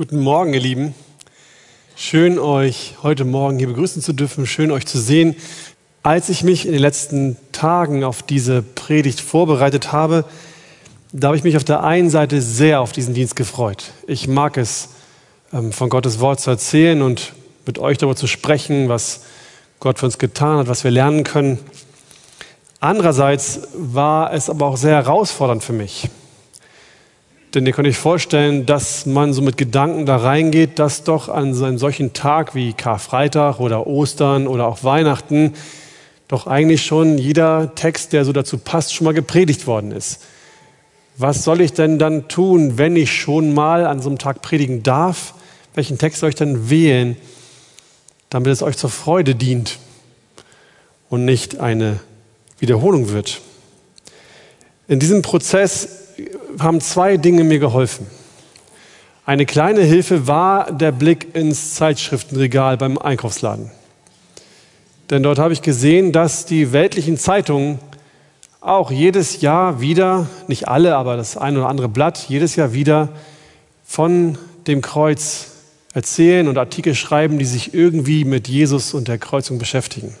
Guten Morgen, ihr Lieben. Schön, euch heute Morgen hier begrüßen zu dürfen. Schön, euch zu sehen. Als ich mich in den letzten Tagen auf diese Predigt vorbereitet habe, da habe ich mich auf der einen Seite sehr auf diesen Dienst gefreut. Ich mag es, ähm, von Gottes Wort zu erzählen und mit euch darüber zu sprechen, was Gott für uns getan hat, was wir lernen können. Andererseits war es aber auch sehr herausfordernd für mich. Denn ihr könnt euch vorstellen, dass man so mit Gedanken da reingeht, dass doch an so einem solchen Tag wie Karfreitag oder Ostern oder auch Weihnachten doch eigentlich schon jeder Text, der so dazu passt, schon mal gepredigt worden ist. Was soll ich denn dann tun, wenn ich schon mal an so einem Tag predigen darf? Welchen Text soll ich dann wählen, damit es euch zur Freude dient und nicht eine Wiederholung wird? In diesem Prozess haben zwei Dinge mir geholfen. Eine kleine Hilfe war der Blick ins Zeitschriftenregal beim Einkaufsladen. Denn dort habe ich gesehen, dass die weltlichen Zeitungen auch jedes Jahr wieder, nicht alle, aber das ein oder andere Blatt, jedes Jahr wieder von dem Kreuz erzählen und Artikel schreiben, die sich irgendwie mit Jesus und der Kreuzung beschäftigen.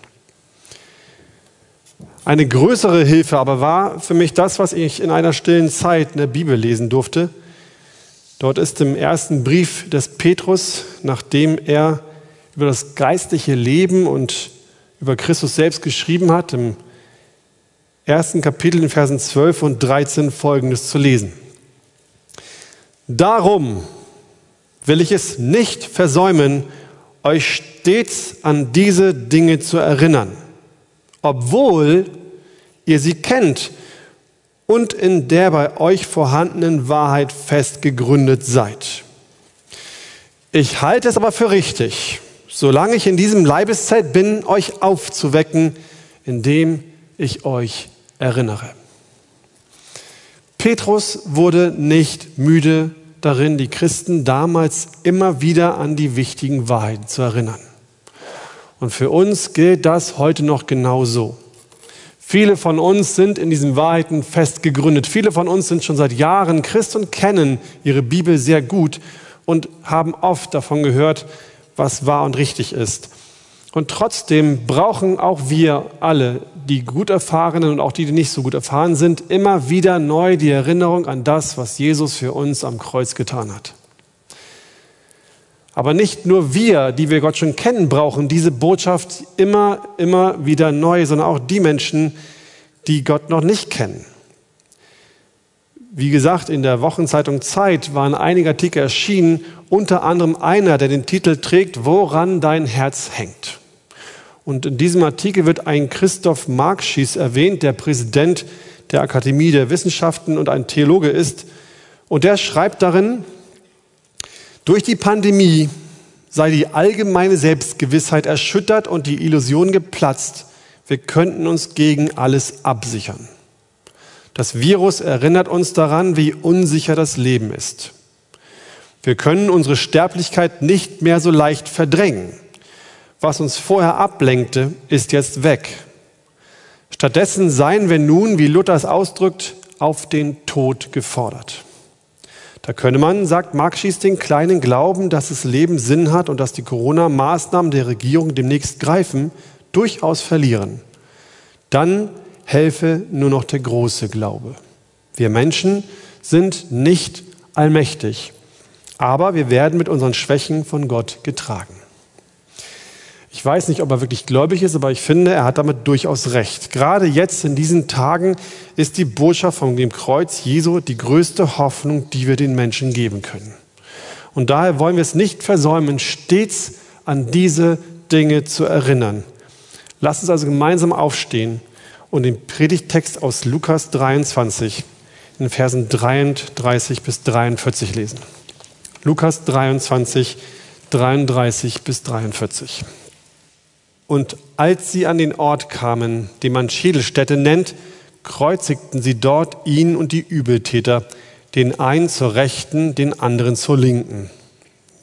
Eine größere Hilfe aber war für mich das, was ich in einer stillen Zeit in der Bibel lesen durfte. Dort ist im ersten Brief des Petrus, nachdem er über das geistliche Leben und über Christus selbst geschrieben hat, im ersten Kapitel in Versen 12 und 13 folgendes zu lesen. Darum will ich es nicht versäumen, euch stets an diese Dinge zu erinnern obwohl ihr sie kennt und in der bei euch vorhandenen Wahrheit fest gegründet seid. Ich halte es aber für richtig, solange ich in diesem Leibeszeit bin, euch aufzuwecken, indem ich euch erinnere. Petrus wurde nicht müde darin, die Christen damals immer wieder an die wichtigen Wahrheiten zu erinnern. Und für uns gilt das heute noch genauso. Viele von uns sind in diesen Wahrheiten fest gegründet. Viele von uns sind schon seit Jahren Christ und kennen ihre Bibel sehr gut und haben oft davon gehört, was wahr und richtig ist. Und trotzdem brauchen auch wir alle, die gut erfahrenen und auch die, die nicht so gut erfahren sind, immer wieder neu die Erinnerung an das, was Jesus für uns am Kreuz getan hat. Aber nicht nur wir, die wir Gott schon kennen, brauchen diese Botschaft immer, immer wieder neu, sondern auch die Menschen, die Gott noch nicht kennen. Wie gesagt, in der Wochenzeitung Zeit waren einige Artikel erschienen, unter anderem einer, der den Titel trägt, Woran dein Herz hängt. Und in diesem Artikel wird ein Christoph Markschies erwähnt, der Präsident der Akademie der Wissenschaften und ein Theologe ist. Und der schreibt darin, durch die Pandemie sei die allgemeine Selbstgewissheit erschüttert und die Illusion geplatzt, wir könnten uns gegen alles absichern. Das Virus erinnert uns daran, wie unsicher das Leben ist. Wir können unsere Sterblichkeit nicht mehr so leicht verdrängen. Was uns vorher ablenkte, ist jetzt weg. Stattdessen seien wir nun, wie Luther es ausdrückt, auf den Tod gefordert. Da könne man, sagt Marx Schies, kleinen Glauben, dass das Leben Sinn hat und dass die Corona-Maßnahmen der Regierung demnächst greifen, durchaus verlieren. Dann helfe nur noch der große Glaube. Wir Menschen sind nicht allmächtig, aber wir werden mit unseren Schwächen von Gott getragen. Ich weiß nicht, ob er wirklich gläubig ist, aber ich finde, er hat damit durchaus recht. Gerade jetzt in diesen Tagen ist die Botschaft von dem Kreuz Jesu die größte Hoffnung, die wir den Menschen geben können. Und daher wollen wir es nicht versäumen, stets an diese Dinge zu erinnern. Lasst uns also gemeinsam aufstehen und den Predigttext aus Lukas 23 in Versen 33 bis 43 lesen. Lukas 23, 33 bis 43. Und als sie an den Ort kamen, den man Schädelstätte nennt, kreuzigten sie dort ihn und die Übeltäter, den einen zur Rechten, den anderen zur Linken.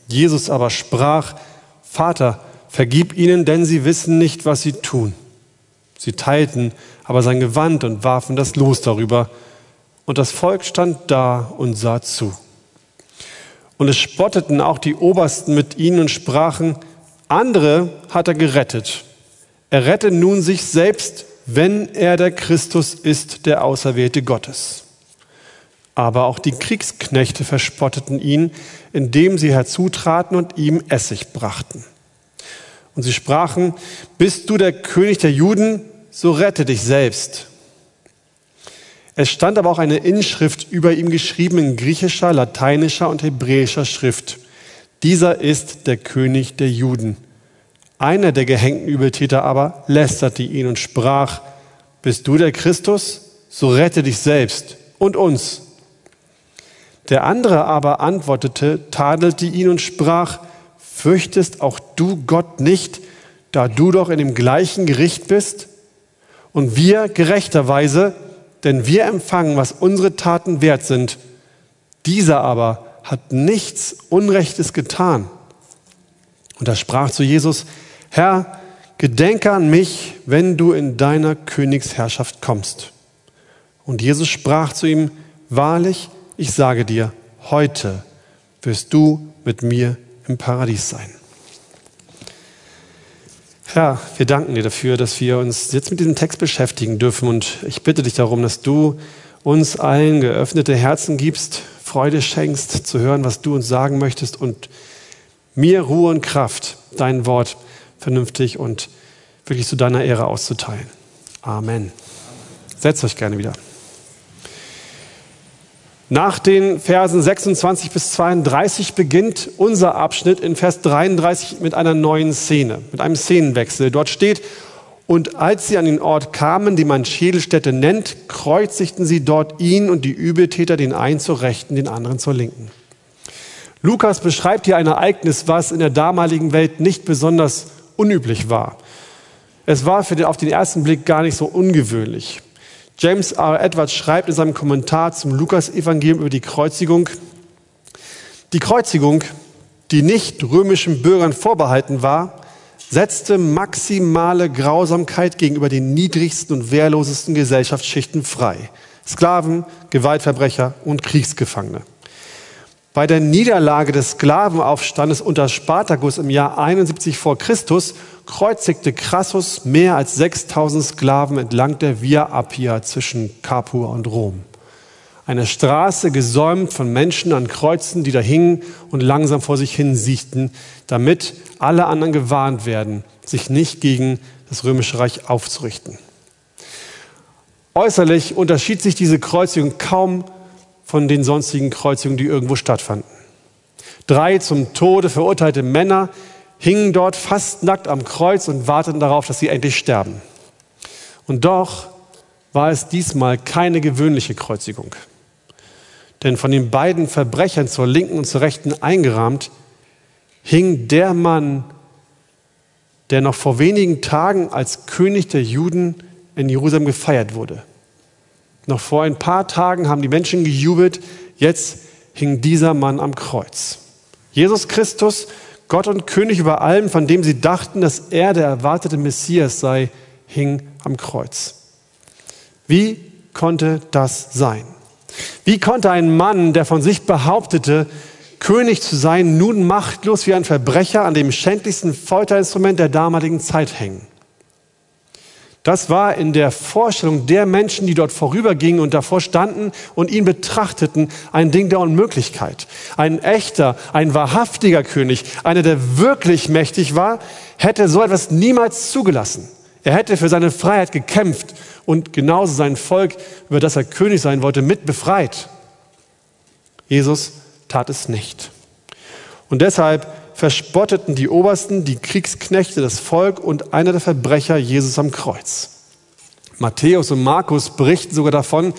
Jesus aber sprach, Vater, vergib ihnen, denn sie wissen nicht, was sie tun. Sie teilten aber sein Gewand und warfen das Los darüber. Und das Volk stand da und sah zu. Und es spotteten auch die Obersten mit ihnen und sprachen, andere hat er gerettet. Er rette nun sich selbst, wenn er der Christus ist, der Auserwählte Gottes. Aber auch die Kriegsknechte verspotteten ihn, indem sie herzutraten und ihm Essig brachten. Und sie sprachen, bist du der König der Juden, so rette dich selbst. Es stand aber auch eine Inschrift über ihm geschrieben in griechischer, lateinischer und hebräischer Schrift. Dieser ist der König der Juden. Einer der gehängten Übeltäter aber lästerte ihn und sprach, bist du der Christus? So rette dich selbst und uns. Der andere aber antwortete, tadelte ihn und sprach, fürchtest auch du Gott nicht, da du doch in dem gleichen Gericht bist? Und wir gerechterweise denn wir empfangen, was unsere Taten wert sind. Dieser aber hat nichts Unrechtes getan. Und er sprach zu Jesus, Herr, gedenke an mich, wenn du in deiner Königsherrschaft kommst. Und Jesus sprach zu ihm, wahrlich, ich sage dir, heute wirst du mit mir im Paradies sein. Herr, wir danken dir dafür, dass wir uns jetzt mit diesem Text beschäftigen dürfen. Und ich bitte dich darum, dass du uns allen geöffnete Herzen gibst, Freude schenkst, zu hören, was du uns sagen möchtest und mir Ruhe und Kraft, dein Wort vernünftig und wirklich zu deiner Ehre auszuteilen. Amen. Setzt euch gerne wieder. Nach den Versen 26 bis 32 beginnt unser Abschnitt in Vers 33 mit einer neuen Szene, mit einem Szenenwechsel. Dort steht, und als sie an den Ort kamen, den man Schädelstätte nennt, kreuzigten sie dort ihn und die Übeltäter, den einen zur Rechten, den anderen zur Linken. Lukas beschreibt hier ein Ereignis, was in der damaligen Welt nicht besonders unüblich war. Es war für den, auf den ersten Blick gar nicht so ungewöhnlich. James R. Edwards schreibt in seinem Kommentar zum Lukas-Evangelium über die Kreuzigung, die Kreuzigung, die nicht römischen Bürgern vorbehalten war, setzte maximale Grausamkeit gegenüber den niedrigsten und wehrlosesten Gesellschaftsschichten frei. Sklaven, Gewaltverbrecher und Kriegsgefangene. Bei der Niederlage des Sklavenaufstandes unter Spartacus im Jahr 71 vor Christus kreuzigte Crassus mehr als 6000 Sklaven entlang der Via Appia zwischen Capua und Rom. Eine Straße gesäumt von Menschen an Kreuzen, die da hingen und langsam vor sich hin siechten, damit alle anderen gewarnt werden, sich nicht gegen das römische Reich aufzurichten. Äußerlich unterschied sich diese Kreuzigung kaum von den sonstigen Kreuzigungen, die irgendwo stattfanden. Drei zum Tode verurteilte Männer hingen dort fast nackt am Kreuz und warteten darauf, dass sie endlich sterben. Und doch war es diesmal keine gewöhnliche Kreuzigung. Denn von den beiden Verbrechern zur linken und zur rechten eingerahmt hing der Mann, der noch vor wenigen Tagen als König der Juden in Jerusalem gefeiert wurde. Noch vor ein paar Tagen haben die Menschen gejubelt, jetzt hing dieser Mann am Kreuz. Jesus Christus Gott und König über allem, von dem sie dachten, dass er der erwartete Messias sei, hing am Kreuz. Wie konnte das sein? Wie konnte ein Mann, der von sich behauptete, König zu sein, nun machtlos wie ein Verbrecher an dem schändlichsten Folterinstrument der damaligen Zeit hängen? Das war in der Vorstellung der Menschen, die dort vorübergingen und davor standen und ihn betrachteten, ein Ding der Unmöglichkeit. Ein echter, ein wahrhaftiger König, einer, der wirklich mächtig war, hätte so etwas niemals zugelassen. Er hätte für seine Freiheit gekämpft und genauso sein Volk, über das er König sein wollte, mit befreit. Jesus tat es nicht. Und deshalb verspotteten die Obersten, die Kriegsknechte, das Volk und einer der Verbrecher Jesus am Kreuz. Matthäus und Markus berichten sogar davon,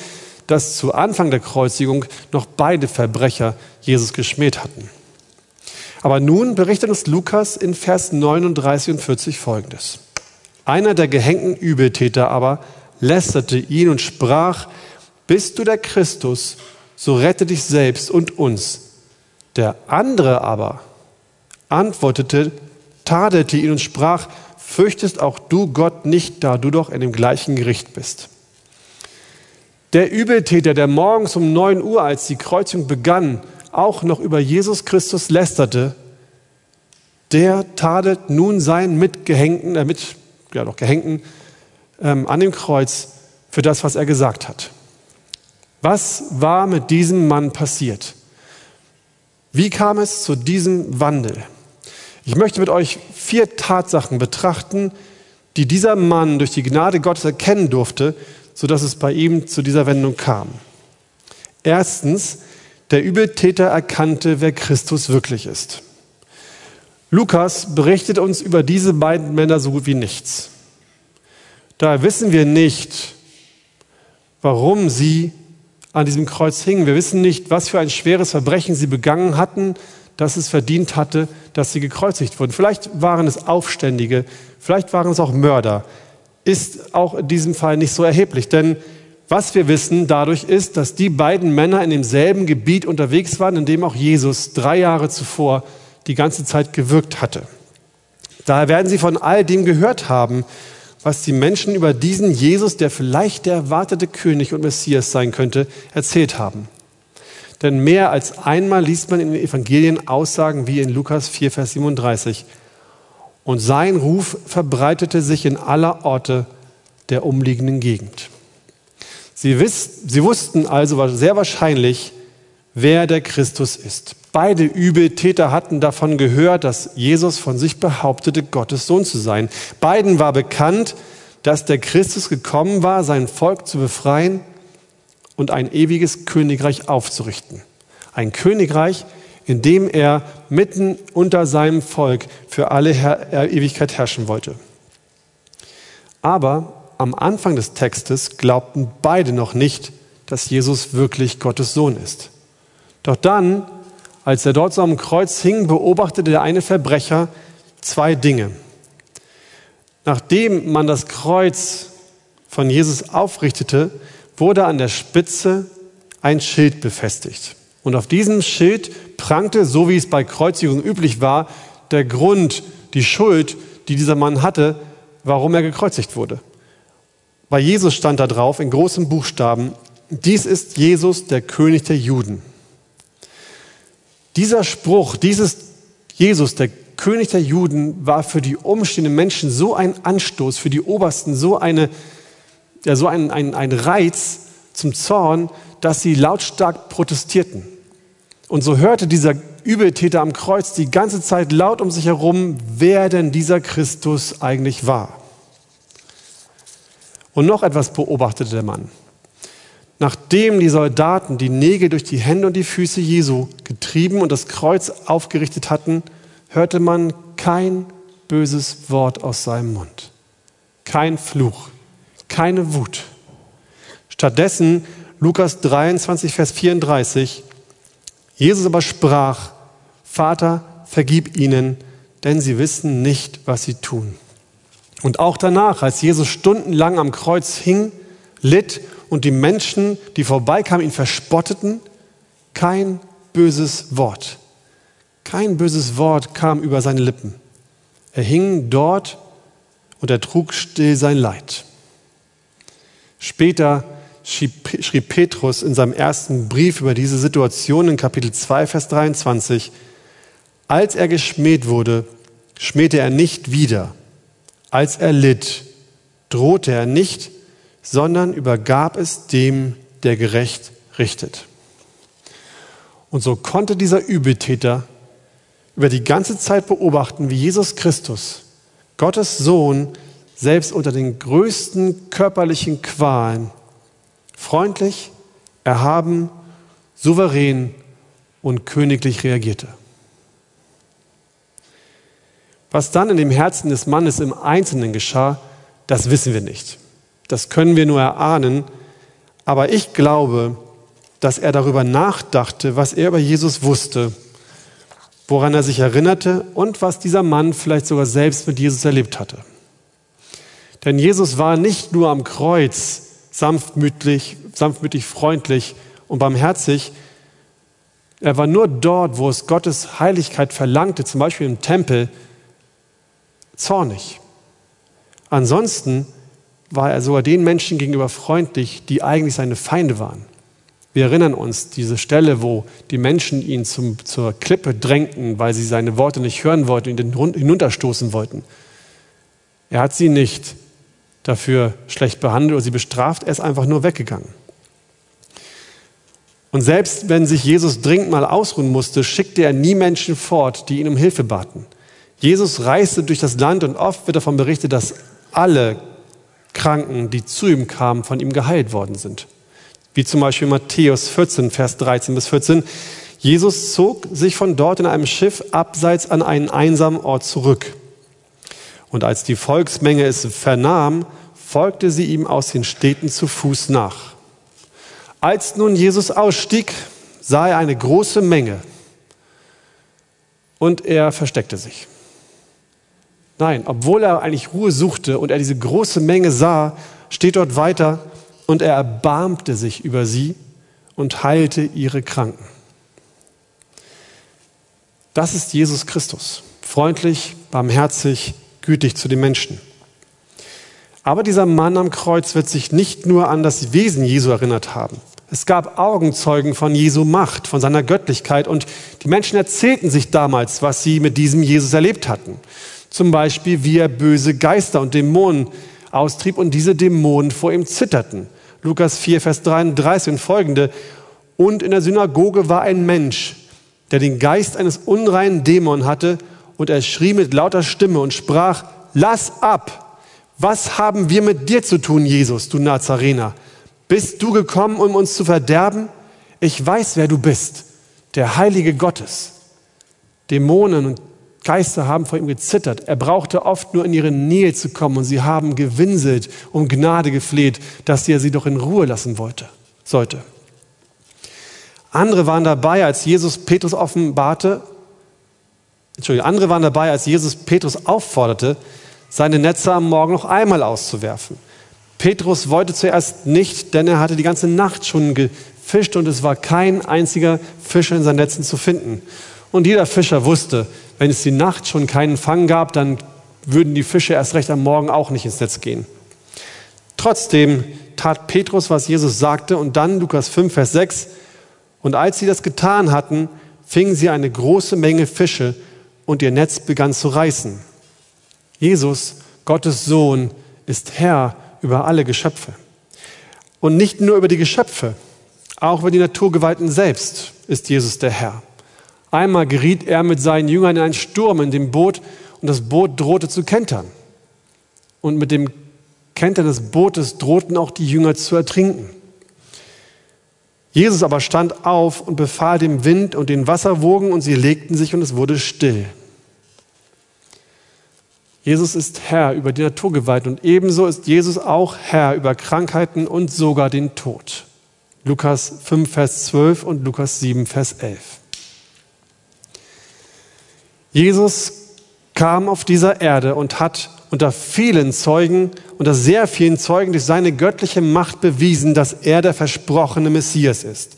dass zu Anfang der Kreuzigung noch beide Verbrecher Jesus geschmäht hatten. Aber nun berichtet uns Lukas in Vers 39 und 40 folgendes. Einer der gehängten Übeltäter aber lästerte ihn und sprach, bist du der Christus, so rette dich selbst und uns. Der andere aber antwortete, tadelte ihn und sprach, fürchtest auch du Gott nicht, da du doch in dem gleichen Gericht bist. Der Übeltäter, der morgens um 9 Uhr, als die Kreuzung begann, auch noch über Jesus Christus lästerte, der tadelt nun seinen Mitgehängten, äh, mit, ja doch Gehängten ähm, an dem Kreuz für das, was er gesagt hat. Was war mit diesem Mann passiert? Wie kam es zu diesem Wandel? Ich möchte mit euch vier Tatsachen betrachten, die dieser Mann durch die Gnade Gottes erkennen durfte, sodass es bei ihm zu dieser Wendung kam. Erstens, der Übeltäter erkannte, wer Christus wirklich ist. Lukas berichtet uns über diese beiden Männer so gut wie nichts. Da wissen wir nicht, warum sie an diesem Kreuz hingen. Wir wissen nicht, was für ein schweres Verbrechen sie begangen hatten, dass es verdient hatte, dass sie gekreuzigt wurden. Vielleicht waren es Aufständige, vielleicht waren es auch Mörder. Ist auch in diesem Fall nicht so erheblich, denn was wir wissen dadurch ist, dass die beiden Männer in demselben Gebiet unterwegs waren, in dem auch Jesus drei Jahre zuvor die ganze Zeit gewirkt hatte. Daher werden sie von all dem gehört haben, was die Menschen über diesen Jesus, der vielleicht der erwartete König und Messias sein könnte, erzählt haben. Denn mehr als einmal liest man in den Evangelien Aussagen wie in Lukas 4, Vers 37. Und sein Ruf verbreitete sich in aller Orte der umliegenden Gegend. Sie, wiss, sie wussten also sehr wahrscheinlich, wer der Christus ist. Beide Übeltäter hatten davon gehört, dass Jesus von sich behauptete, Gottes Sohn zu sein. Beiden war bekannt, dass der Christus gekommen war, sein Volk zu befreien und ein ewiges Königreich aufzurichten. Ein Königreich, in dem er mitten unter seinem Volk für alle Her äh, Ewigkeit herrschen wollte. Aber am Anfang des Textes glaubten beide noch nicht, dass Jesus wirklich Gottes Sohn ist. Doch dann als er dort so am Kreuz hing, beobachtete der eine Verbrecher zwei Dinge. Nachdem man das Kreuz von Jesus aufrichtete, wurde an der Spitze ein Schild befestigt. Und auf diesem Schild prangte, so wie es bei Kreuzigung üblich war, der Grund, die Schuld, die dieser Mann hatte, warum er gekreuzigt wurde. Bei Jesus stand da drauf in großen Buchstaben, dies ist Jesus, der König der Juden. Dieser Spruch, dieses Jesus, der König der Juden, war für die umstehenden Menschen so ein Anstoß, für die Obersten so, eine, ja, so ein, ein, ein Reiz zum Zorn, dass sie lautstark protestierten. Und so hörte dieser Übeltäter am Kreuz die ganze Zeit laut um sich herum, wer denn dieser Christus eigentlich war. Und noch etwas beobachtete der Mann. Nachdem die Soldaten die Nägel durch die Hände und die Füße Jesu getrieben und das Kreuz aufgerichtet hatten, hörte man kein böses Wort aus seinem Mund. Kein Fluch, keine Wut. Stattdessen Lukas 23, Vers 34, Jesus aber sprach, Vater, vergib ihnen, denn sie wissen nicht, was sie tun. Und auch danach, als Jesus stundenlang am Kreuz hing, litt und die Menschen, die vorbeikamen, ihn verspotteten, kein böses Wort. Kein böses Wort kam über seine Lippen. Er hing dort und er trug still sein Leid. Später schrieb Petrus in seinem ersten Brief über diese Situation in Kapitel 2, Vers 23, als er geschmäht wurde, schmähte er nicht wieder. Als er litt, drohte er nicht, sondern übergab es dem, der gerecht richtet. Und so konnte dieser Übeltäter über die ganze Zeit beobachten, wie Jesus Christus, Gottes Sohn, selbst unter den größten körperlichen Qualen freundlich, erhaben, souverän und königlich reagierte. Was dann in dem Herzen des Mannes im Einzelnen geschah, das wissen wir nicht. Das können wir nur erahnen. Aber ich glaube, dass er darüber nachdachte, was er über Jesus wusste, woran er sich erinnerte und was dieser Mann vielleicht sogar selbst mit Jesus erlebt hatte. Denn Jesus war nicht nur am Kreuz sanftmütig, sanftmütig, freundlich und barmherzig, er war nur dort, wo es Gottes Heiligkeit verlangte, zum Beispiel im Tempel, zornig. Ansonsten war er sogar den Menschen gegenüber freundlich, die eigentlich seine Feinde waren. Wir erinnern uns, diese Stelle, wo die Menschen ihn zum, zur Klippe drängten, weil sie seine Worte nicht hören wollten und ihn hinunterstoßen wollten. Er hat sie nicht dafür schlecht behandelt oder sie bestraft, er ist einfach nur weggegangen. Und selbst wenn sich Jesus dringend mal ausruhen musste, schickte er nie Menschen fort, die ihn um Hilfe baten. Jesus reiste durch das Land und oft wird davon berichtet, dass alle Kranken, die zu ihm kamen, von ihm geheilt worden sind. Wie zum Beispiel Matthäus 14, Vers 13 bis 14. Jesus zog sich von dort in einem Schiff abseits an einen einsamen Ort zurück. Und als die Volksmenge es vernahm, folgte sie ihm aus den Städten zu Fuß nach. Als nun Jesus ausstieg, sah er eine große Menge und er versteckte sich. Nein, obwohl er eigentlich Ruhe suchte und er diese große Menge sah, steht dort weiter und er erbarmte sich über sie und heilte ihre Kranken. Das ist Jesus Christus, freundlich, barmherzig, gütig zu den Menschen. Aber dieser Mann am Kreuz wird sich nicht nur an das Wesen Jesu erinnert haben. Es gab Augenzeugen von Jesu Macht, von seiner Göttlichkeit und die Menschen erzählten sich damals, was sie mit diesem Jesus erlebt hatten. Zum Beispiel, wie er böse Geister und Dämonen austrieb und diese Dämonen vor ihm zitterten. Lukas 4, Vers 33 und folgende. Und in der Synagoge war ein Mensch, der den Geist eines unreinen Dämon hatte und er schrie mit lauter Stimme und sprach, lass ab. Was haben wir mit dir zu tun, Jesus, du Nazarener? Bist du gekommen, um uns zu verderben? Ich weiß, wer du bist, der Heilige Gottes. Dämonen und Geister haben vor ihm gezittert. Er brauchte oft nur in ihre Nähe zu kommen und sie haben gewinselt, um Gnade gefleht, dass er sie doch in Ruhe lassen wollte, sollte. Andere waren dabei, als Jesus Petrus offenbarte, Entschuldigung, andere waren dabei, als Jesus Petrus aufforderte, seine Netze am Morgen noch einmal auszuwerfen. Petrus wollte zuerst nicht, denn er hatte die ganze Nacht schon gefischt und es war kein einziger Fischer in seinen Netzen zu finden. Und jeder Fischer wusste, wenn es die Nacht schon keinen Fang gab, dann würden die Fische erst recht am Morgen auch nicht ins Netz gehen. Trotzdem tat Petrus, was Jesus sagte, und dann Lukas 5, Vers 6, und als sie das getan hatten, fingen sie eine große Menge Fische und ihr Netz begann zu reißen. Jesus, Gottes Sohn, ist Herr über alle Geschöpfe. Und nicht nur über die Geschöpfe, auch über die Naturgewalten selbst ist Jesus der Herr. Einmal geriet er mit seinen Jüngern in einen Sturm in dem Boot und das Boot drohte zu kentern. Und mit dem Kentern des Bootes drohten auch die Jünger zu ertrinken. Jesus aber stand auf und befahl dem Wind und den Wasserwogen und sie legten sich und es wurde still. Jesus ist Herr über die Naturgewalt und ebenso ist Jesus auch Herr über Krankheiten und sogar den Tod. Lukas 5, Vers 12 und Lukas 7, Vers 11. Jesus kam auf dieser Erde und hat unter vielen Zeugen, unter sehr vielen Zeugen durch seine göttliche Macht bewiesen, dass er der versprochene Messias ist.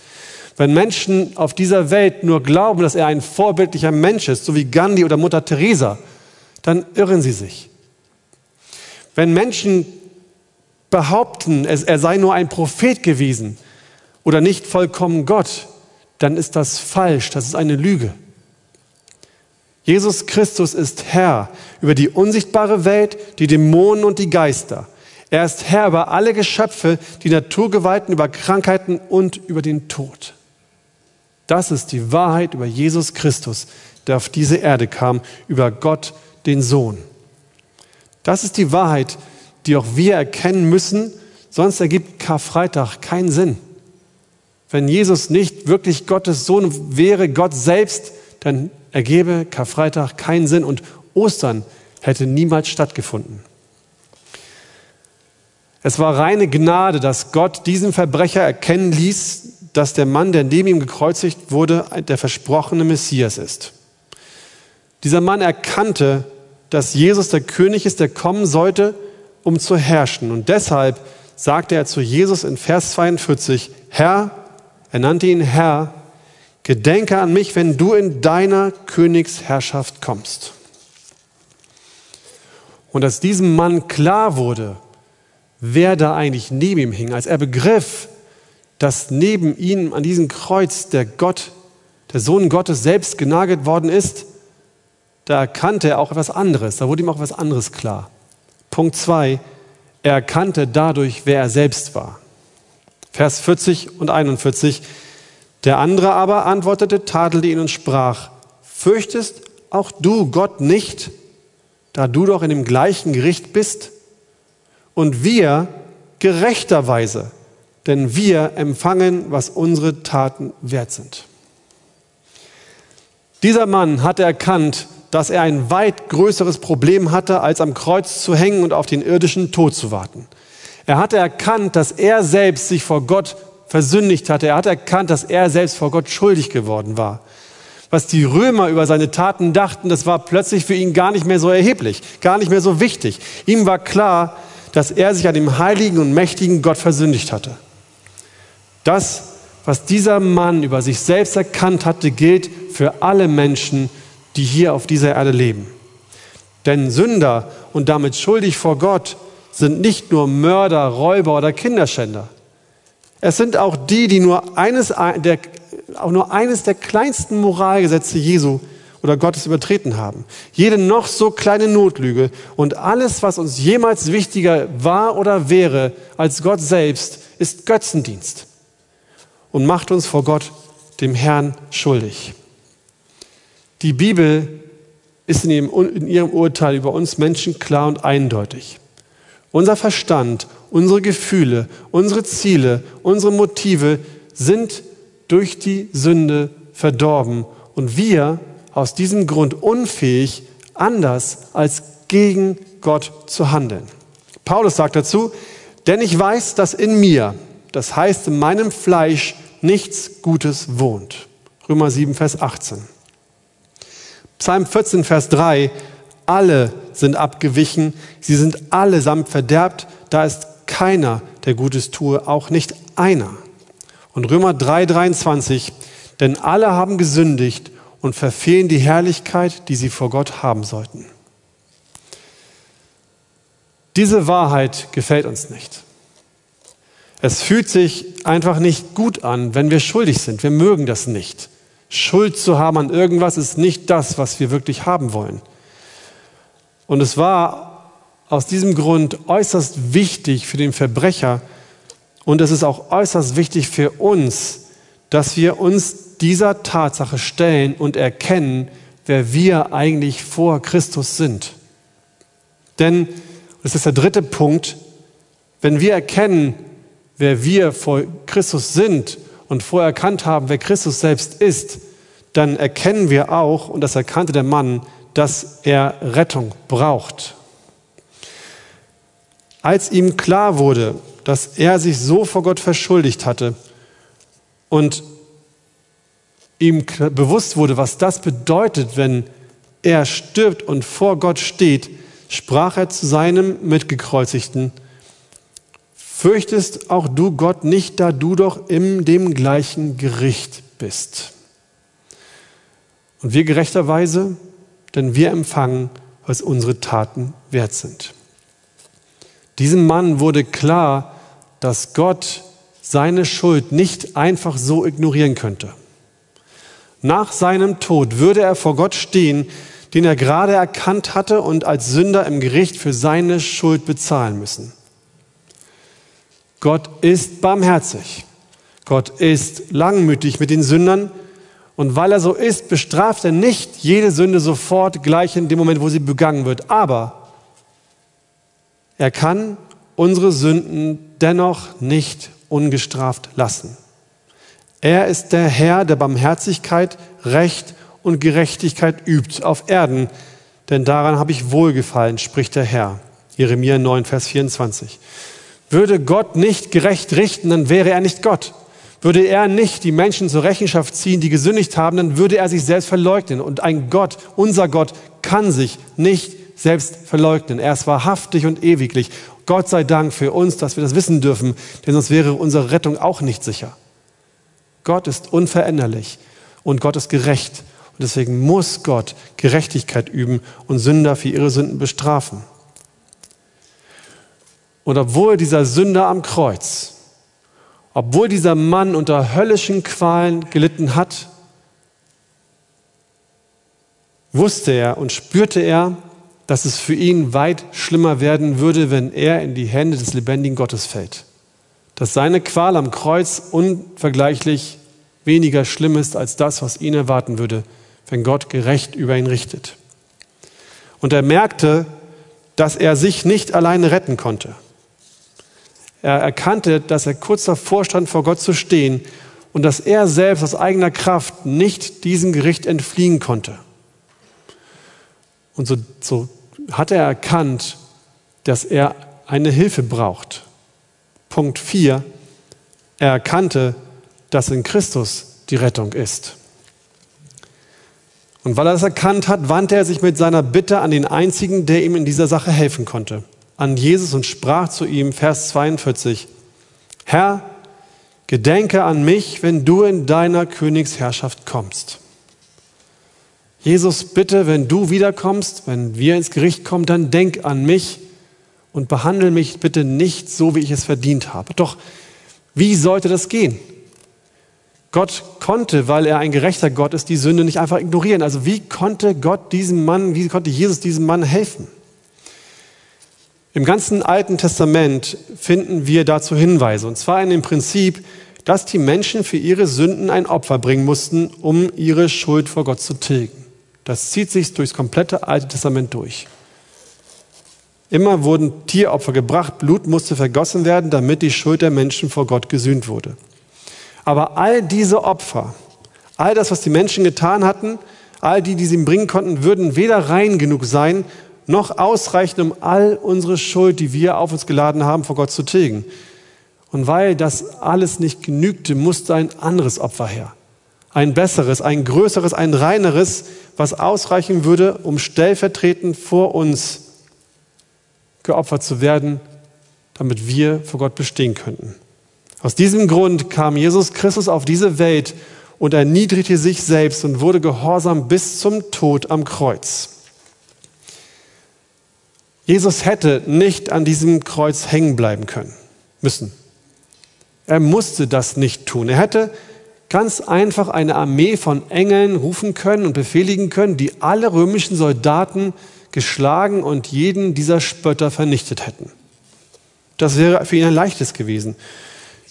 Wenn Menschen auf dieser Welt nur glauben, dass er ein vorbildlicher Mensch ist, so wie Gandhi oder Mutter Teresa, dann irren sie sich. Wenn Menschen behaupten, er sei nur ein Prophet gewesen oder nicht vollkommen Gott, dann ist das falsch, das ist eine Lüge. Jesus Christus ist Herr über die unsichtbare Welt, die Dämonen und die Geister. Er ist Herr über alle Geschöpfe, die Naturgewalten, über Krankheiten und über den Tod. Das ist die Wahrheit über Jesus Christus, der auf diese Erde kam, über Gott, den Sohn. Das ist die Wahrheit, die auch wir erkennen müssen, sonst ergibt Karfreitag keinen Sinn. Wenn Jesus nicht wirklich Gottes Sohn wäre, Gott selbst, dann ergebe Karfreitag keinen Sinn und Ostern hätte niemals stattgefunden. Es war reine Gnade, dass Gott diesen Verbrecher erkennen ließ, dass der Mann, der neben ihm gekreuzigt wurde, der versprochene Messias ist. Dieser Mann erkannte, dass Jesus der König ist, der kommen sollte, um zu herrschen. Und deshalb sagte er zu Jesus in Vers 42, Herr, er nannte ihn Herr, Gedenke an mich, wenn du in deiner Königsherrschaft kommst. Und als diesem Mann klar wurde, wer da eigentlich neben ihm hing, als er begriff, dass neben ihm an diesem Kreuz der Gott, der Sohn Gottes selbst genagelt worden ist, da erkannte er auch etwas anderes, da wurde ihm auch etwas anderes klar. Punkt zwei, er erkannte dadurch, wer er selbst war. Vers 40 und 41. Der andere aber antwortete, tadelte ihn und sprach, fürchtest auch du Gott nicht, da du doch in dem gleichen Gericht bist? Und wir gerechterweise denn wir empfangen, was unsere Taten wert sind. Dieser Mann hatte erkannt, dass er ein weit größeres Problem hatte, als am Kreuz zu hängen und auf den irdischen Tod zu warten. Er hatte erkannt, dass er selbst sich vor Gott versündigt hatte. Er hatte erkannt, dass er selbst vor Gott schuldig geworden war. Was die Römer über seine Taten dachten, das war plötzlich für ihn gar nicht mehr so erheblich, gar nicht mehr so wichtig. Ihm war klar, dass er sich an dem heiligen und mächtigen Gott versündigt hatte. Das, was dieser Mann über sich selbst erkannt hatte, gilt für alle Menschen, die hier auf dieser Erde leben. Denn Sünder und damit schuldig vor Gott sind nicht nur Mörder, Räuber oder Kinderschänder. Es sind auch die, die nur eines der, auch nur eines der kleinsten Moralgesetze Jesu oder Gottes übertreten haben. Jede noch so kleine Notlüge und alles, was uns jemals wichtiger war oder wäre als Gott selbst, ist Götzendienst und macht uns vor Gott, dem Herrn, schuldig. Die Bibel ist in ihrem, in ihrem Urteil über uns Menschen klar und eindeutig. Unser Verstand, unsere Gefühle, unsere Ziele, unsere Motive sind durch die Sünde verdorben und wir aus diesem Grund unfähig, anders als gegen Gott zu handeln. Paulus sagt dazu, denn ich weiß, dass in mir, das heißt in meinem Fleisch, nichts Gutes wohnt. Römer 7, Vers 18. Psalm 14, Vers 3. Alle sind abgewichen, sie sind allesamt verderbt, da ist keiner, der Gutes tue, auch nicht einer. Und Römer 3, 23. Denn alle haben gesündigt und verfehlen die Herrlichkeit, die sie vor Gott haben sollten. Diese Wahrheit gefällt uns nicht. Es fühlt sich einfach nicht gut an, wenn wir schuldig sind. Wir mögen das nicht. Schuld zu haben an irgendwas ist nicht das, was wir wirklich haben wollen. Und es war aus diesem Grund äußerst wichtig für den Verbrecher und es ist auch äußerst wichtig für uns, dass wir uns dieser Tatsache stellen und erkennen, wer wir eigentlich vor Christus sind. Denn, das ist der dritte Punkt, wenn wir erkennen, wer wir vor Christus sind und vorher erkannt haben, wer Christus selbst ist, dann erkennen wir auch, und das erkannte der Mann, dass er Rettung braucht. Als ihm klar wurde, dass er sich so vor Gott verschuldigt hatte und ihm bewusst wurde, was das bedeutet, wenn er stirbt und vor Gott steht, sprach er zu seinem Mitgekreuzigten, Fürchtest auch du Gott nicht, da du doch in dem gleichen Gericht bist. Und wir gerechterweise, denn wir empfangen, was unsere Taten wert sind. Diesem Mann wurde klar, dass Gott seine Schuld nicht einfach so ignorieren könnte. Nach seinem Tod würde er vor Gott stehen, den er gerade erkannt hatte und als Sünder im Gericht für seine Schuld bezahlen müssen. Gott ist barmherzig. Gott ist langmütig mit den Sündern. Und weil er so ist, bestraft er nicht jede Sünde sofort gleich in dem Moment, wo sie begangen wird. Aber er kann unsere Sünden dennoch nicht ungestraft lassen. Er ist der Herr, der Barmherzigkeit, Recht und Gerechtigkeit übt auf Erden, denn daran habe ich wohlgefallen, spricht der Herr. Jeremia 9, Vers 24. Würde Gott nicht gerecht richten, dann wäre er nicht Gott. Würde er nicht die Menschen zur Rechenschaft ziehen, die gesündigt haben, dann würde er sich selbst verleugnen. Und ein Gott, unser Gott, kann sich nicht selbst verleugnen. Er ist wahrhaftig und ewiglich. Gott sei Dank für uns, dass wir das wissen dürfen, denn sonst wäre unsere Rettung auch nicht sicher. Gott ist unveränderlich und Gott ist gerecht. Und deswegen muss Gott Gerechtigkeit üben und Sünder für ihre Sünden bestrafen. Und obwohl dieser Sünder am Kreuz obwohl dieser Mann unter höllischen Qualen gelitten hat, wusste er und spürte er, dass es für ihn weit schlimmer werden würde, wenn er in die Hände des lebendigen Gottes fällt. Dass seine Qual am Kreuz unvergleichlich weniger schlimm ist als das, was ihn erwarten würde, wenn Gott gerecht über ihn richtet. Und er merkte, dass er sich nicht alleine retten konnte. Er erkannte, dass er kurz davor stand, vor Gott zu stehen und dass er selbst aus eigener Kraft nicht diesem Gericht entfliehen konnte. Und so, so hat er erkannt, dass er eine Hilfe braucht. Punkt 4. Er erkannte, dass in Christus die Rettung ist. Und weil er das erkannt hat, wandte er sich mit seiner Bitte an den einzigen, der ihm in dieser Sache helfen konnte, an Jesus und sprach zu ihm, Vers 42, Herr, gedenke an mich, wenn du in deiner Königsherrschaft kommst. Jesus, bitte, wenn du wiederkommst, wenn wir ins Gericht kommen, dann denk an mich und behandle mich bitte nicht so, wie ich es verdient habe. Doch wie sollte das gehen? Gott konnte, weil er ein gerechter Gott ist, die Sünde nicht einfach ignorieren. Also wie konnte Gott diesem Mann, wie konnte Jesus diesem Mann helfen? Im ganzen Alten Testament finden wir dazu Hinweise. Und zwar in dem Prinzip, dass die Menschen für ihre Sünden ein Opfer bringen mussten, um ihre Schuld vor Gott zu tilgen. Das zieht sich durchs komplette Alte Testament durch. Immer wurden Tieropfer gebracht, Blut musste vergossen werden, damit die Schuld der Menschen vor Gott gesühnt wurde. Aber all diese Opfer, all das, was die Menschen getan hatten, all die, die sie ihm bringen konnten, würden weder rein genug sein, noch ausreichen, um all unsere Schuld, die wir auf uns geladen haben, vor Gott zu tilgen. Und weil das alles nicht genügte, musste ein anderes Opfer her. Ein besseres, ein größeres, ein reineres, was ausreichen würde, um stellvertretend vor uns geopfert zu werden, damit wir vor Gott bestehen könnten. Aus diesem Grund kam Jesus Christus auf diese Welt und erniedrigte sich selbst und wurde gehorsam bis zum Tod am Kreuz. Jesus hätte nicht an diesem Kreuz hängen bleiben können, müssen. Er musste das nicht tun. Er hätte ganz einfach eine Armee von Engeln rufen können und befehligen können, die alle römischen Soldaten geschlagen und jeden dieser Spötter vernichtet hätten. Das wäre für ihn ein leichtes gewesen.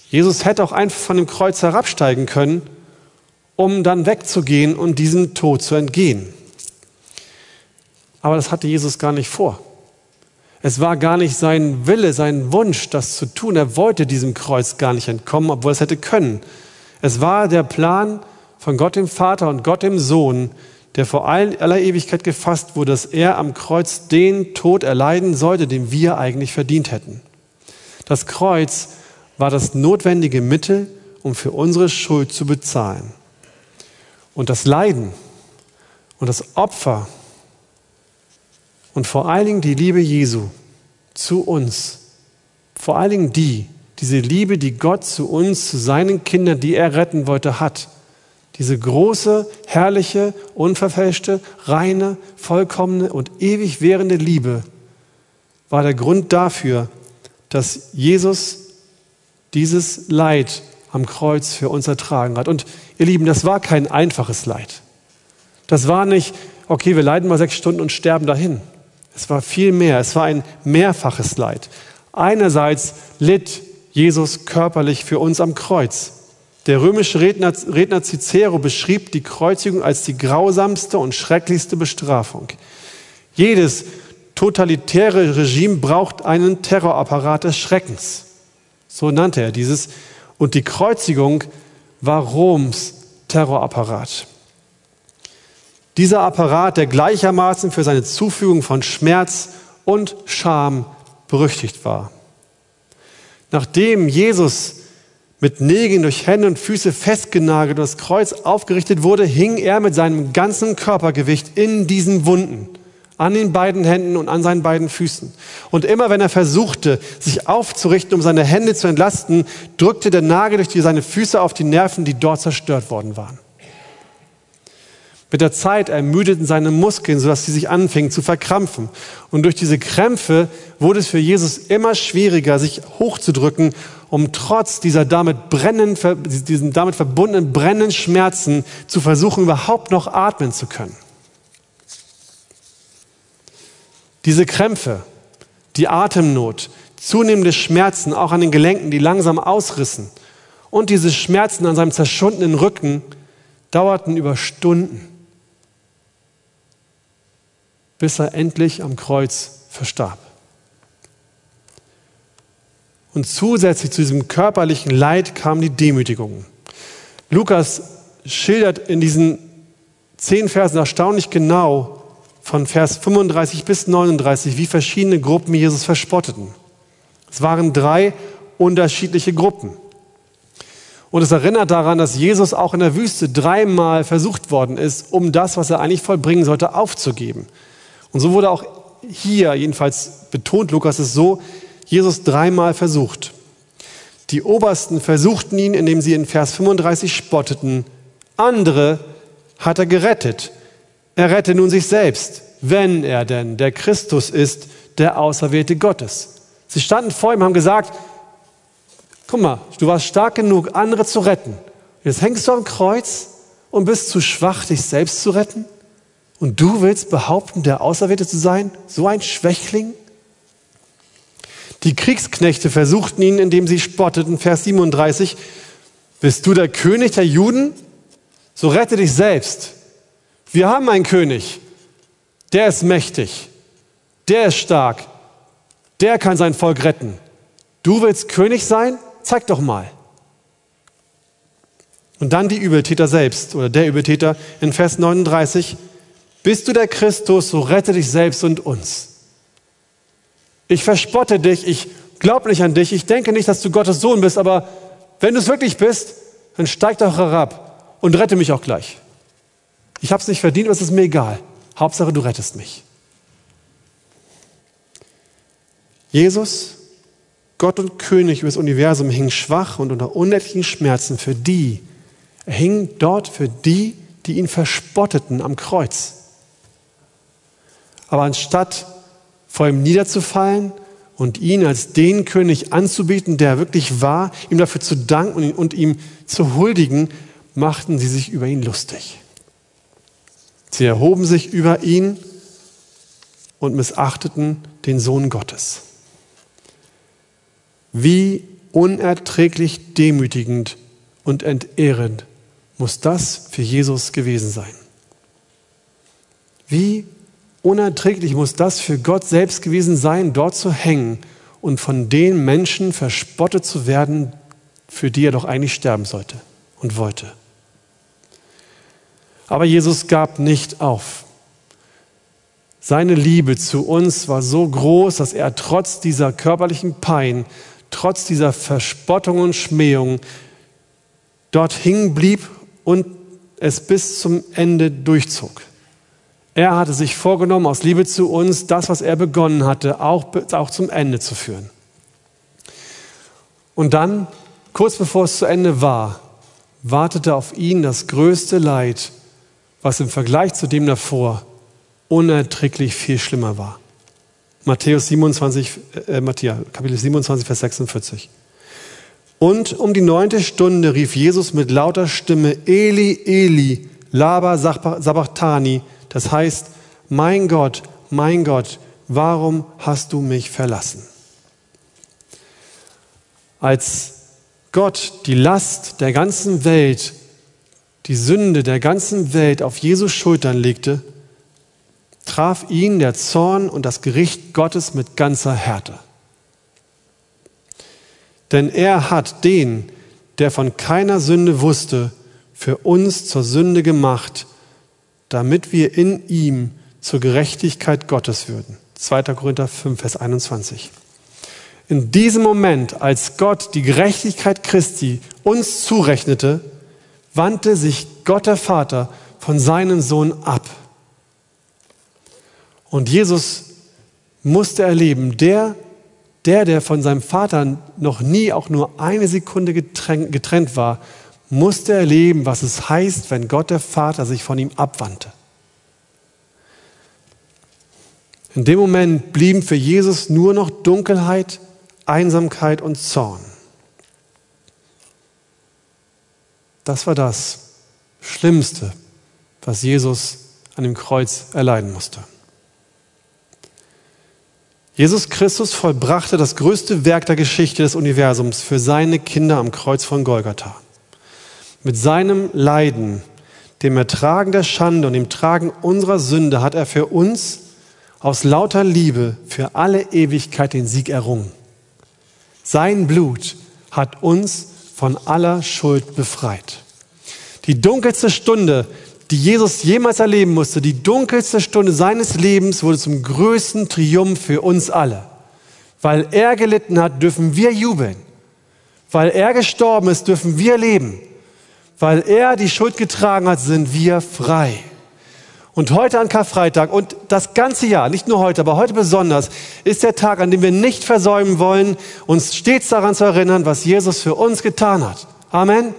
Jesus hätte auch einfach von dem Kreuz herabsteigen können, um dann wegzugehen und diesem Tod zu entgehen. Aber das hatte Jesus gar nicht vor. Es war gar nicht sein Wille, sein Wunsch, das zu tun. Er wollte diesem Kreuz gar nicht entkommen, obwohl er es hätte können. Es war der Plan von Gott dem Vater und Gott dem Sohn, der vor aller Ewigkeit gefasst wurde, dass er am Kreuz den Tod erleiden sollte, den wir eigentlich verdient hätten. Das Kreuz war das notwendige Mittel, um für unsere Schuld zu bezahlen. Und das Leiden und das Opfer und vor allen Dingen die Liebe Jesu zu uns, vor allen Dingen die, diese Liebe, die Gott zu uns, zu seinen Kindern, die er retten wollte, hat. Diese große, herrliche, unverfälschte, reine, vollkommene und ewig währende Liebe war der Grund dafür, dass Jesus dieses Leid am Kreuz für uns ertragen hat. Und ihr Lieben, das war kein einfaches Leid. Das war nicht, okay, wir leiden mal sechs Stunden und sterben dahin. Es war viel mehr. Es war ein mehrfaches Leid. Einerseits litt Jesus körperlich für uns am Kreuz. Der römische Redner, Redner Cicero beschrieb die Kreuzigung als die grausamste und schrecklichste Bestrafung. Jedes totalitäre Regime braucht einen Terrorapparat des Schreckens. So nannte er dieses. Und die Kreuzigung war Roms Terrorapparat. Dieser Apparat, der gleichermaßen für seine Zufügung von Schmerz und Scham berüchtigt war. Nachdem Jesus mit Nägeln durch Hände und Füße festgenagelt und das Kreuz aufgerichtet wurde, hing er mit seinem ganzen Körpergewicht in diesen Wunden an den beiden Händen und an seinen beiden Füßen. Und immer wenn er versuchte, sich aufzurichten, um seine Hände zu entlasten, drückte der Nagel durch seine Füße auf die Nerven, die dort zerstört worden waren. Mit der Zeit ermüdeten seine Muskeln, sodass sie sich anfingen zu verkrampfen. Und durch diese Krämpfe wurde es für Jesus immer schwieriger, sich hochzudrücken um trotz dieser damit, brennenden, diesen damit verbundenen brennenden Schmerzen zu versuchen, überhaupt noch atmen zu können. Diese Krämpfe, die Atemnot, zunehmende Schmerzen auch an den Gelenken, die langsam ausrissen und diese Schmerzen an seinem zerschundenen Rücken dauerten über Stunden, bis er endlich am Kreuz verstarb. Und zusätzlich zu diesem körperlichen Leid kam die Demütigung. Lukas schildert in diesen zehn Versen erstaunlich genau von Vers 35 bis 39, wie verschiedene Gruppen Jesus verspotteten. Es waren drei unterschiedliche Gruppen. Und es erinnert daran, dass Jesus auch in der Wüste dreimal versucht worden ist, um das, was er eigentlich vollbringen sollte, aufzugeben. Und so wurde auch hier, jedenfalls betont Lukas es so, Jesus dreimal versucht. Die Obersten versuchten ihn, indem sie in Vers 35 spotteten. Andere hat er gerettet. Er rette nun sich selbst, wenn er denn der Christus ist, der Auserwählte Gottes. Sie standen vor ihm, haben gesagt, guck mal, du warst stark genug, andere zu retten. Jetzt hängst du am Kreuz und bist zu schwach, dich selbst zu retten? Und du willst behaupten, der Auserwählte zu sein? So ein Schwächling? Die Kriegsknechte versuchten ihn, indem sie spotteten, Vers 37, bist du der König der Juden? So rette dich selbst. Wir haben einen König, der ist mächtig, der ist stark, der kann sein Volk retten. Du willst König sein? Zeig doch mal. Und dann die Übeltäter selbst oder der Übeltäter in Vers 39. Bist du der Christus, so rette dich selbst und uns. Ich verspotte dich, ich glaube nicht an dich, ich denke nicht, dass du Gottes Sohn bist, aber wenn du es wirklich bist, dann steig doch herab und rette mich auch gleich. Ich habe es nicht verdient, aber es ist mir egal. Hauptsache, du rettest mich. Jesus, Gott und König über das Universum, hing schwach und unter unendlichen Schmerzen für die. Er hing dort für die, die ihn verspotteten am Kreuz. Aber anstatt vor ihm niederzufallen und ihn als den König anzubieten, der er wirklich war, ihm dafür zu danken und ihm zu huldigen, machten sie sich über ihn lustig. Sie erhoben sich über ihn und missachteten den Sohn Gottes. Wie unerträglich demütigend und entehrend muss das für Jesus gewesen sein. Wie unerträglich muss das für Gott selbst gewesen sein, dort zu hängen und von den Menschen verspottet zu werden, für die er doch eigentlich sterben sollte und wollte. Aber Jesus gab nicht auf. Seine Liebe zu uns war so groß, dass er trotz dieser körperlichen Pein, trotz dieser Verspottung und Schmähung dort hingen blieb und es bis zum Ende durchzog. Er hatte sich vorgenommen, aus Liebe zu uns, das, was er begonnen hatte, auch, auch zum Ende zu führen. Und dann, kurz bevor es zu Ende war, wartete auf ihn das größte Leid, was im Vergleich zu dem davor unerträglich viel schlimmer war. Matthäus 27, äh, Matthäus, Kapitel 27, Vers 46. Und um die neunte Stunde rief Jesus mit lauter Stimme, Eli, Eli, Laba Sabachthani, das heißt, mein Gott, mein Gott, warum hast du mich verlassen? Als Gott die Last der ganzen Welt, die Sünde der ganzen Welt auf Jesus Schultern legte, traf ihn der Zorn und das Gericht Gottes mit ganzer Härte. Denn er hat den, der von keiner Sünde wusste, für uns zur Sünde gemacht, damit wir in ihm zur Gerechtigkeit Gottes würden. 2. Korinther 5, Vers 21. In diesem Moment, als Gott die Gerechtigkeit Christi uns zurechnete, wandte sich Gott der Vater von seinem Sohn ab. Und Jesus musste erleben, der, der, der von seinem Vater noch nie auch nur eine Sekunde getrennt war, musste erleben, was es heißt, wenn Gott der Vater sich von ihm abwandte. In dem Moment blieben für Jesus nur noch Dunkelheit, Einsamkeit und Zorn. Das war das Schlimmste, was Jesus an dem Kreuz erleiden musste. Jesus Christus vollbrachte das größte Werk der Geschichte des Universums für seine Kinder am Kreuz von Golgatha. Mit seinem Leiden, dem Ertragen der Schande und dem Tragen unserer Sünde hat er für uns aus lauter Liebe für alle Ewigkeit den Sieg errungen. Sein Blut hat uns von aller Schuld befreit. Die dunkelste Stunde, die Jesus jemals erleben musste, die dunkelste Stunde seines Lebens wurde zum größten Triumph für uns alle. Weil er gelitten hat, dürfen wir jubeln. Weil er gestorben ist, dürfen wir leben. Weil er die Schuld getragen hat, sind wir frei. Und heute an Karfreitag und das ganze Jahr, nicht nur heute, aber heute besonders, ist der Tag, an dem wir nicht versäumen wollen, uns stets daran zu erinnern, was Jesus für uns getan hat. Amen.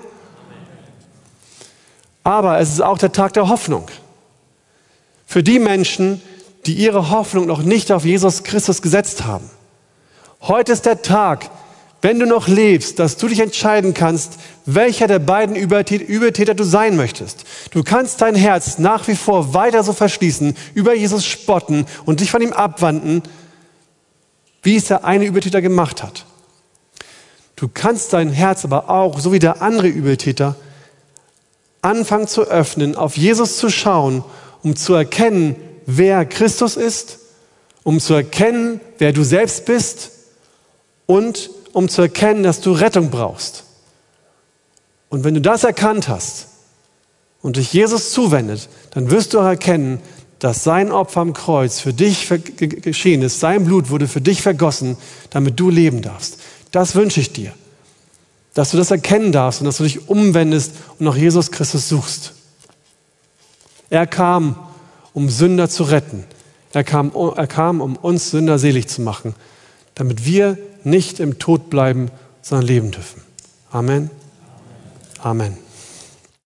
Aber es ist auch der Tag der Hoffnung. Für die Menschen, die ihre Hoffnung noch nicht auf Jesus Christus gesetzt haben. Heute ist der Tag, wenn du noch lebst, dass du dich entscheiden kannst, welcher der beiden Übeltäter du sein möchtest. Du kannst dein Herz nach wie vor weiter so verschließen, über Jesus spotten und dich von ihm abwenden, wie es der eine Übeltäter gemacht hat. Du kannst dein Herz aber auch, so wie der andere Übeltäter, anfangen zu öffnen, auf Jesus zu schauen, um zu erkennen, wer Christus ist, um zu erkennen, wer du selbst bist und um zu erkennen, dass du Rettung brauchst. Und wenn du das erkannt hast und dich Jesus zuwendet, dann wirst du auch erkennen, dass sein Opfer am Kreuz für dich geschehen ist. Sein Blut wurde für dich vergossen, damit du leben darfst. Das wünsche ich dir. Dass du das erkennen darfst und dass du dich umwendest und nach Jesus Christus suchst. Er kam, um Sünder zu retten. Er kam, er kam, um uns Sünder selig zu machen, damit wir nicht im Tod bleiben, sondern leben dürfen. Amen. Amen.